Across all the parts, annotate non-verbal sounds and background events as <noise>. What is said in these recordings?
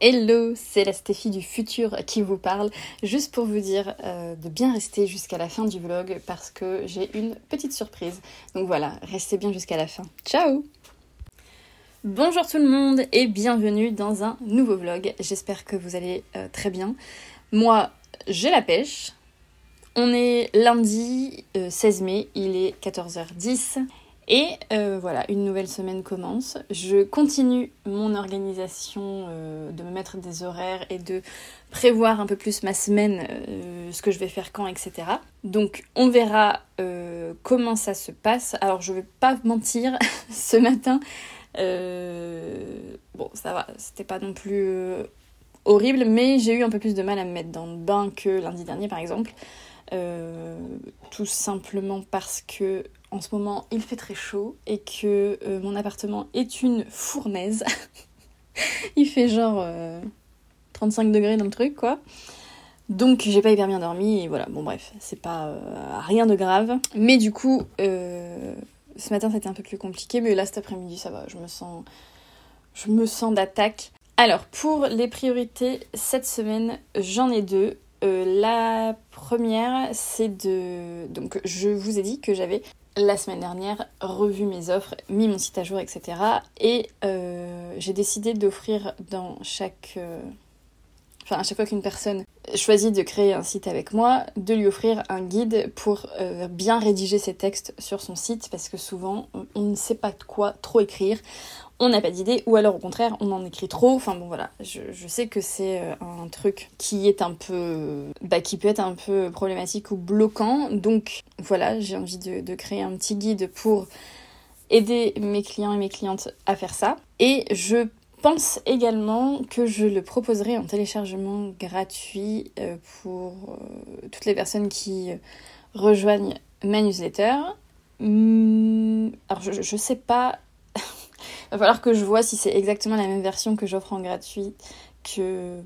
Hello, c'est la Stéphie du futur qui vous parle, juste pour vous dire euh, de bien rester jusqu'à la fin du vlog parce que j'ai une petite surprise. Donc voilà, restez bien jusqu'à la fin. Ciao Bonjour tout le monde et bienvenue dans un nouveau vlog. J'espère que vous allez euh, très bien. Moi, j'ai la pêche. On est lundi 16 euh, mai, il est 14h10 et euh, voilà, une nouvelle semaine commence. Je continue mon organisation euh, de me mettre des horaires et de prévoir un peu plus ma semaine, euh, ce que je vais faire quand, etc. Donc on verra comment ça se passe. Alors je vais pas mentir, <laughs> ce matin, bon ça va, c'était pas non plus horrible, mais j'ai eu un peu plus de mal à me mettre dans le bain que lundi dernier par exemple. tout simplement parce que en ce moment il fait très chaud et que euh, mon appartement est une fournaise. <laughs> il fait genre 35 euh, degrés dans le truc quoi. Donc j'ai pas hyper bien dormi et voilà, bon bref, c'est pas euh, rien de grave. Mais du coup, ce matin c'était un peu plus compliqué, mais là cet après-midi ça va, je me sens, je me sens d'attaque. Alors pour les priorités cette semaine, j'en ai deux. la première, c'est de. Donc, je vous ai dit que j'avais la semaine dernière revu mes offres, mis mon site à jour, etc. Et euh, j'ai décidé d'offrir dans chaque... Euh, enfin, à chaque fois qu'une personne choisit de créer un site avec moi, de lui offrir un guide pour euh, bien rédiger ses textes sur son site, parce que souvent, on ne sait pas de quoi trop écrire on n'a pas d'idée, ou alors au contraire, on en écrit trop. Enfin bon, voilà, je, sais que c'est euh, un truc qui est un peu. Bah, qui peut être un peu problématique ou bloquant. Donc voilà, j'ai envie de, créer un petit guide pour aider mes clients et mes clientes à faire ça. Et je pense également que je le proposerai en téléchargement gratuit euh, pour euh, toutes les personnes qui rejoignent ma newsletter. Hum, alors je, je sais pas va falloir que je vois si c'est exactement la même version que j'offre en gratuit que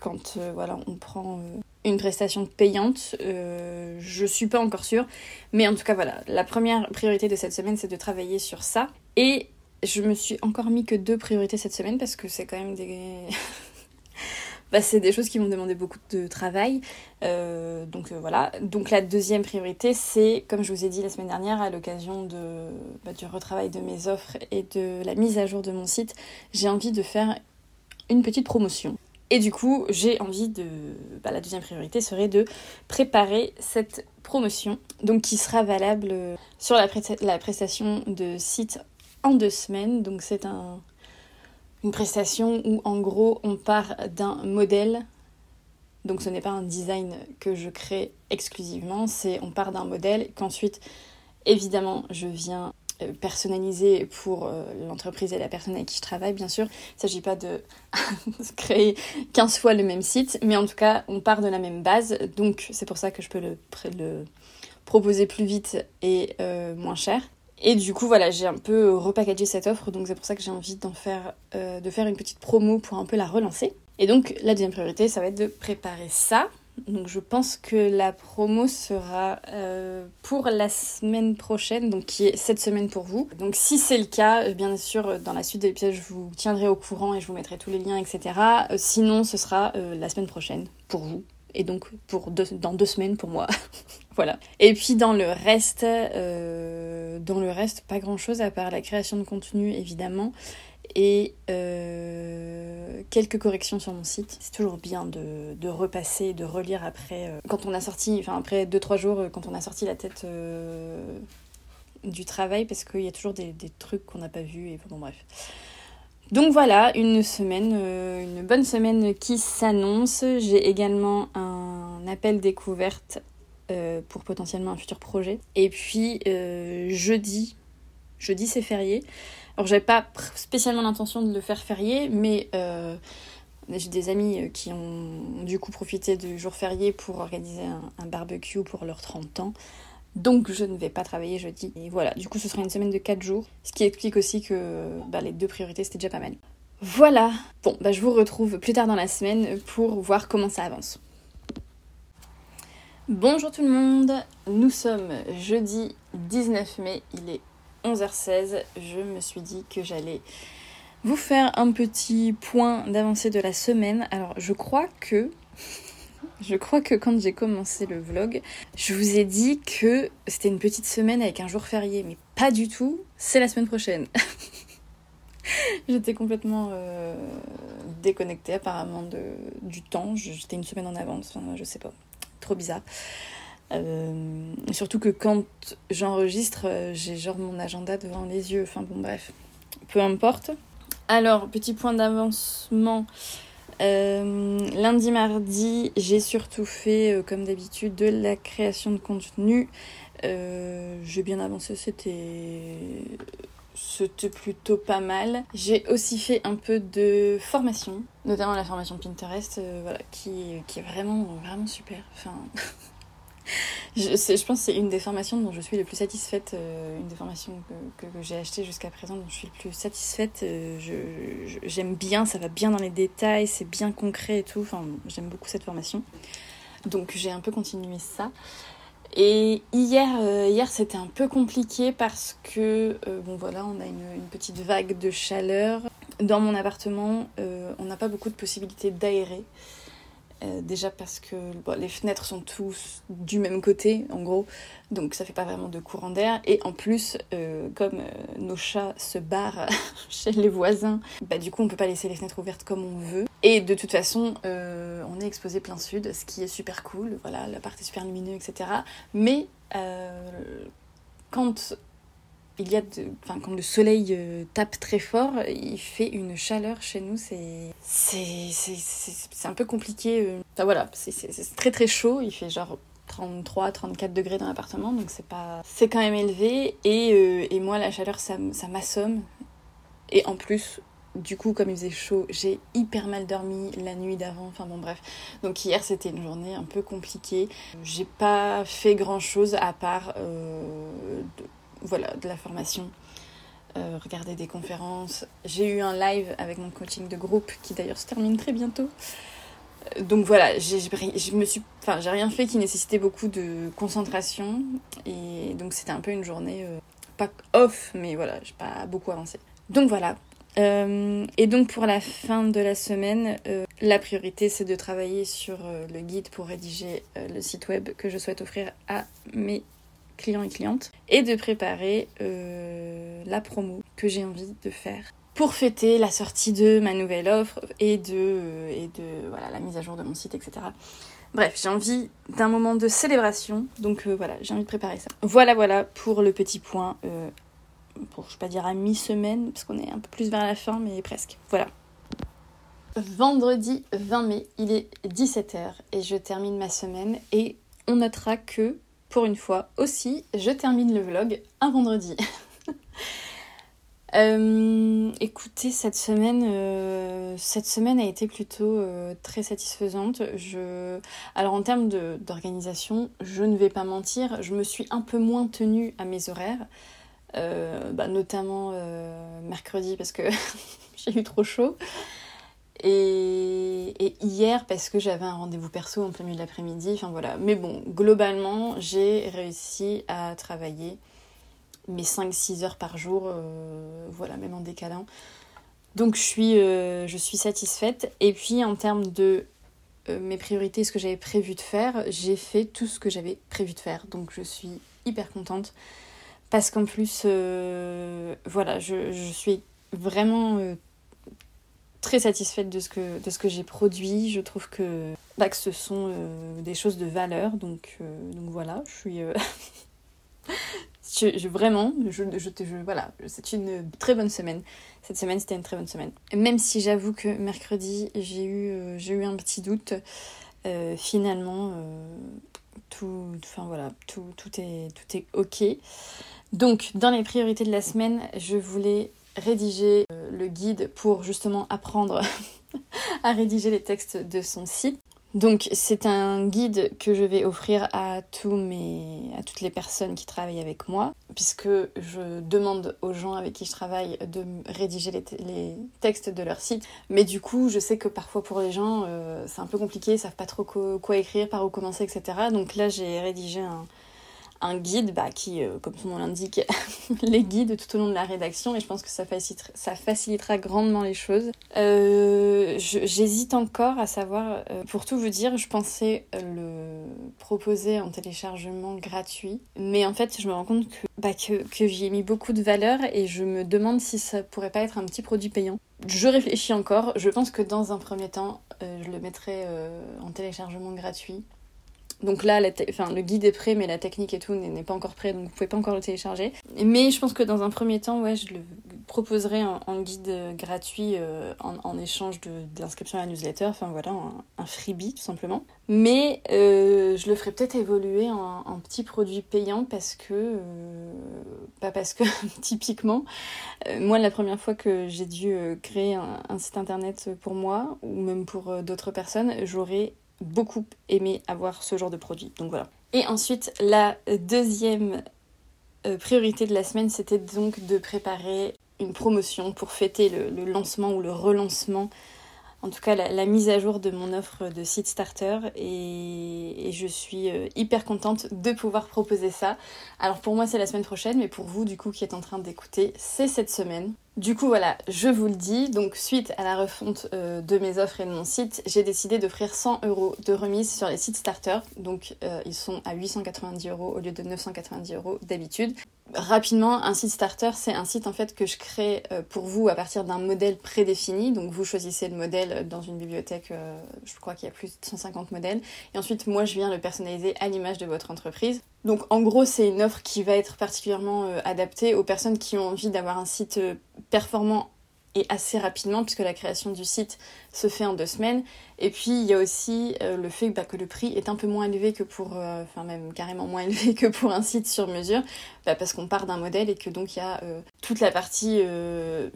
quand euh, voilà, on prend euh, une prestation payante. Euh, je suis pas encore sûre. Mais en tout cas, voilà, la première priorité de cette semaine, c'est de travailler sur ça. Et je me suis encore mis que deux priorités cette semaine parce que c'est quand même des. Bah, c'est des choses qui vont demander beaucoup de travail. Euh, donc euh, voilà. Donc la deuxième priorité, c'est, comme je vous ai dit la semaine dernière, à l'occasion bah, du retravail de mes offres et de la mise à jour de mon site, j'ai envie de faire une petite promotion. Et du coup, j'ai envie de... Bah, la deuxième priorité serait de préparer cette promotion, donc qui sera valable sur la, la prestation de site en deux semaines. Donc c'est un une prestation où en gros on part d'un modèle. Donc ce n'est pas un design que je crée exclusivement, c'est on part d'un modèle qu'ensuite évidemment je viens euh, personnaliser pour euh, l'entreprise et la personne avec qui je travaille bien sûr. Il ne s'agit pas de <laughs> créer 15 fois le même site, mais en tout cas on part de la même base, donc c'est pour ça que je peux le, proposer plus vite et euh, moins cher. Et du coup, voilà, j'ai un peu repackagé cette offre, donc c'est pour ça que j'ai envie d'en faire, euh, de faire une petite promo pour un peu la relancer. Et donc, la deuxième priorité, ça va être de préparer ça. Donc, je pense que la promo sera euh, pour la semaine prochaine, donc qui est cette semaine pour vous. Donc, si c'est le cas, euh, bien sûr, dans la suite de l'épisode, je vous tiendrai au courant et je vous mettrai tous les liens, etc. sinon, ce sera la semaine prochaine pour vous et donc pour dans deux semaines pour moi. <laughs> voilà. Et puis dans le reste, euh, dans le reste, pas grand chose à part la création de contenu évidemment et euh, quelques corrections sur mon site. C'est toujours bien de, de, repasser, de relire après. Euh, quand on a sorti, enfin après 2-3 jours, quand on a sorti la tête du travail, parce qu'il y a toujours des, des trucs qu'on n'a pas vus et bon bref. Donc voilà, une semaine, euh, une bonne semaine qui s'annonce. J'ai également un appel découverte pour potentiellement un futur projet. Et puis jeudi, jeudi c'est férié. Alors j'avais pas spécialement l'intention de le faire férié, mais j'ai des amis qui ont du coup profité du jour férié pour organiser un, un barbecue pour leurs 30 ans. Donc je ne vais pas travailler jeudi. Et voilà, du coup ce sera une semaine de 4 jours. Ce qui explique aussi que bah, les deux priorités c'était déjà pas mal. Voilà. Bon, bah, je vous retrouve plus tard dans la semaine pour voir comment ça avance. Bonjour tout le monde, nous sommes jeudi 19 mai, il est 11h16. Je me suis dit que j'allais vous faire un petit point d'avancée de la semaine. Alors je crois que je crois que quand j'ai commencé le vlog, je vous ai dit que c'était une petite semaine avec un jour férié, mais pas du tout, c'est la semaine prochaine. <laughs> J'étais complètement euh, déconnectée apparemment de, du temps, j'étais une semaine en avance, enfin je sais pas, trop bizarre. Euh, surtout que quand j'enregistre, euh, j'ai genre mon agenda devant les yeux, enfin bon bref, peu importe. Alors, petit point d'avancement, euh, lundi, mardi, j'ai surtout fait, euh, comme d'habitude, de la création de contenu. Euh, j'ai bien avancé, c'était plutôt pas mal. J'ai aussi fait un peu de formation, notamment la formation Pinterest, voilà, qui, est vraiment, vraiment super. Enfin, <laughs> <laughs> je, je, pense que c'est une des formations dont je suis le plus satisfaite, euh, une des formations que, que, j'ai achetées jusqu'à présent dont je suis le plus satisfaite. Euh, j'aime bien, ça va bien dans les détails, c'est bien concret et tout. Enfin, j'aime beaucoup cette formation. Donc j'ai un peu continué ça. Et hier, euh, hier c'était un peu compliqué parce que, bon voilà, on a une, une, petite vague de chaleur. Dans mon appartement, on n'a pas beaucoup de possibilités d'aérer. Euh, déjà parce que les fenêtres sont tous du même côté, en gros, donc ça fait pas vraiment de courant d'air. Et en plus, euh, comme euh, nos chats se barrent <laughs> chez les voisins, bah du coup on peut pas laisser les fenêtres ouvertes comme on veut. Et de toute façon, on est exposé plein sud, ce qui est super cool. Voilà, l'appart est super lumineux, etc. Mais quand il y a de, enfin, quand le soleil euh, tape très fort, il fait une chaleur chez nous, c'est, c'est, un peu compliqué. Euh. Enfin voilà, c'est, très très chaud, il fait genre 33, 34 degrés dans l'appartement, donc c'est pas, c'est quand même élevé. Et, euh, et moi, la chaleur, ça, ça m'assomme. Et en plus, du coup, comme il faisait chaud, j'ai hyper mal dormi la nuit d'avant. Enfin bon, bref. Donc hier, c'était une journée un peu compliquée. J'ai pas fait grand chose à part voilà, de la formation, euh, regarder des conférences. J'ai eu un live avec mon coaching de groupe qui d'ailleurs se termine très bientôt. Euh, donc voilà, j'ai, rien fait qui nécessitait beaucoup de concentration et donc c'était un peu une journée euh, pas off, mais voilà, j'ai pas beaucoup avancé. Donc voilà. et donc pour la fin de la semaine, la priorité c'est de travailler sur le guide pour rédiger le site web que je souhaite offrir à mes clients et clientes, et de préparer euh, la promo que j'ai envie de faire pour fêter la sortie de ma nouvelle offre et de, euh, et voilà, la mise à jour de mon site, etc. Bref, j'ai envie d'un moment de célébration, donc euh, voilà, j'ai envie de préparer ça. Voilà, voilà pour le petit point, pour je vais pas dire à mi-semaine, parce qu'on est un peu plus vers la fin, mais presque. Voilà. Vendredi 20 mai, il est 17h et je termine ma semaine et on notera que pour une fois aussi, je termine le vlog un vendredi. <laughs> Euh, écoutez, cette semaine, euh, cette semaine a été plutôt euh, très satisfaisante. Je... Alors en termes d'organisation, je ne vais pas mentir, je me suis un peu moins tenue à mes horaires, bah, notamment mercredi parce que <laughs> j'ai eu trop chaud. Et, hier, parce que j'avais un rendez-vous perso en plein milieu de l'après-midi, enfin voilà. Mais bon, globalement, j'ai réussi à travailler mes 5-6 heures par jour, euh, voilà, même en décalant. Donc je suis, euh, je suis satisfaite. Et puis en termes de euh, mes priorités, ce que j'avais prévu de faire, j'ai fait tout ce que j'avais prévu de faire. Donc je suis hyper contente. Parce qu'en plus, voilà, je, je, suis vraiment très satisfaite de ce que, de ce que j'ai produit. Je trouve que, bah, que ce sont euh, des choses de valeur. Donc, euh, donc voilà, je suis. Euh, <laughs> je, vraiment, je, je, je voilà, c'est une très bonne semaine. Cette semaine, c'était une très bonne semaine. Même si j'avoue que mercredi, j'ai eu, eu un petit doute. finalement, tout, voilà, tout, tout, est, tout est ok. Donc, dans les priorités de la semaine, je voulais rédiger le guide pour justement apprendre <laughs> à rédiger les textes de son site. Donc c'est un guide que je vais offrir à, tous mes, à toutes les personnes qui travaillent avec moi, puisque je demande aux gens avec qui je travaille de rédiger les, textes de leur site. Mais du coup, je sais que parfois pour les gens, euh, c'est un peu compliqué, ils savent pas trop quoi écrire, par où commencer, etc. Donc là, j'ai rédigé un, un guide bah, qui, euh, comme son nom l'indique, <laughs> les guide tout au long de la rédaction et je pense que ça facilitera, grandement les choses. Euh, j'hésite encore à savoir, euh, pour tout vous dire, je pensais le proposer en téléchargement gratuit, mais en fait je me rends compte que, bah, que j'y ai mis beaucoup de valeur et je me demande si ça pourrait pas être un petit produit payant. Je réfléchis encore, je pense que dans un premier temps, je le mettrai en téléchargement gratuit donc là, le guide est prêt, mais la technique et tout n'est pas encore prêt, donc vous pouvez pas encore le télécharger. Mais je pense que dans un premier temps, ouais, je le proposerai en, guide gratuit euh, en, échange d'inscription à la newsletter. Enfin voilà, un, freebie tout simplement. Mais euh, je le ferai peut-être évoluer en, petit produit payant parce que, euh, pas parce que <laughs> typiquement, moi la première fois que j'ai dû créer un, site internet pour moi ou même pour d'autres personnes, j'aurais beaucoup aimé avoir ce genre de produit. Donc voilà. Et ensuite, la deuxième euh, priorité de la semaine, c'était donc de préparer une promotion pour fêter le, lancement ou le relancement, en tout cas la, mise à jour de mon offre de site starter. Et, et je suis euh, hyper contente de pouvoir proposer ça. Alors pour moi, c'est la semaine prochaine, mais pour vous, du coup, qui êtes en train d'écouter, c'est cette semaine. Du coup, voilà, je vous le dis. Donc, suite à la refonte euh, de mes offres et de mon site, j'ai décidé d'offrir 100 euros de remise sur les sites starters. Donc, euh, ils sont à 890 euros au lieu de 990 euros d'habitude. Rapidement, un site starter, c'est un site en fait que je crée euh, pour vous à partir d'un modèle prédéfini. Donc, vous choisissez le modèle dans une bibliothèque, je crois qu'il y a plus de 150 modèles. Et ensuite, moi, je viens le personnaliser à l'image de votre entreprise. Donc en gros, c'est une offre qui va être particulièrement euh, adaptée aux personnes qui ont envie d'avoir un site euh, performant et assez rapidement puisque la création du site se fait en deux semaines. Et puis il y a aussi euh, le fait bah, que le prix est un peu moins élevé que pour, enfin même carrément moins <laughs> élevé que pour un site sur mesure, bah, parce qu'on part d'un modèle et que donc il y a toute la partie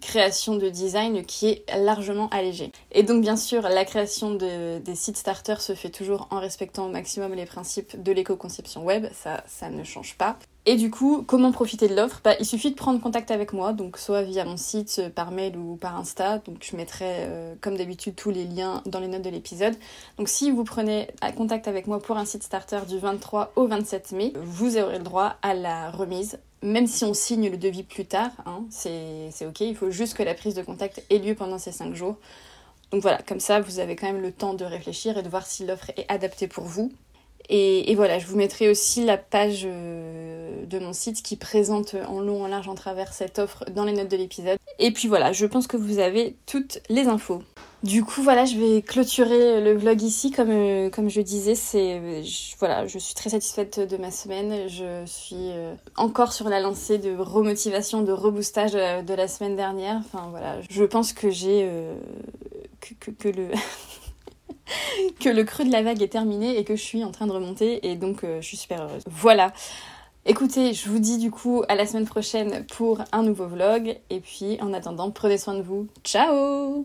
création de design qui est largement allégée. Et donc bien sûr la création de, des sites starters se fait toujours en respectant au maximum les principes de l'éco-conception web, ça ne change pas. Et du coup, comment profiter de l'offre? Bah, Il suffit de prendre contact avec moi, donc soit via mon site, euh, par mail ou par Insta. Je mettrai euh, comme d'habitude tous les liens dans les notes de l'épisode. Donc si vous prenez contact avec moi pour un site starter du 23 au 27 mai, vous aurez le droit à la remise. Même si on signe le devis plus tard, hein, c'est ok, il faut juste que la prise de contact ait lieu pendant ces 5 jours. Donc voilà, comme ça, vous avez quand même le temps de réfléchir et de voir si l'offre est adaptée pour vous. Et, voilà, je vous mettrai aussi la page euh, de mon site qui présente en long, en large, en travers cette offre dans les notes de l'épisode. Et puis voilà, je pense que vous avez toutes les infos. Du coup, voilà, je vais clôturer le vlog ici. Comme, euh, comme je disais, c'est voilà, je suis très satisfaite de ma semaine. Je suis euh, encore sur la lancée de remotivation, de reboostage de, la semaine dernière. Enfin voilà, je pense que j'ai que, le <laughs> <laughs> que le creux de la vague est terminé et que je suis en train de remonter et donc euh, je suis super heureuse. Voilà. Écoutez, je vous dis du coup à la semaine prochaine pour un nouveau vlog et puis en attendant, prenez soin de vous. Ciao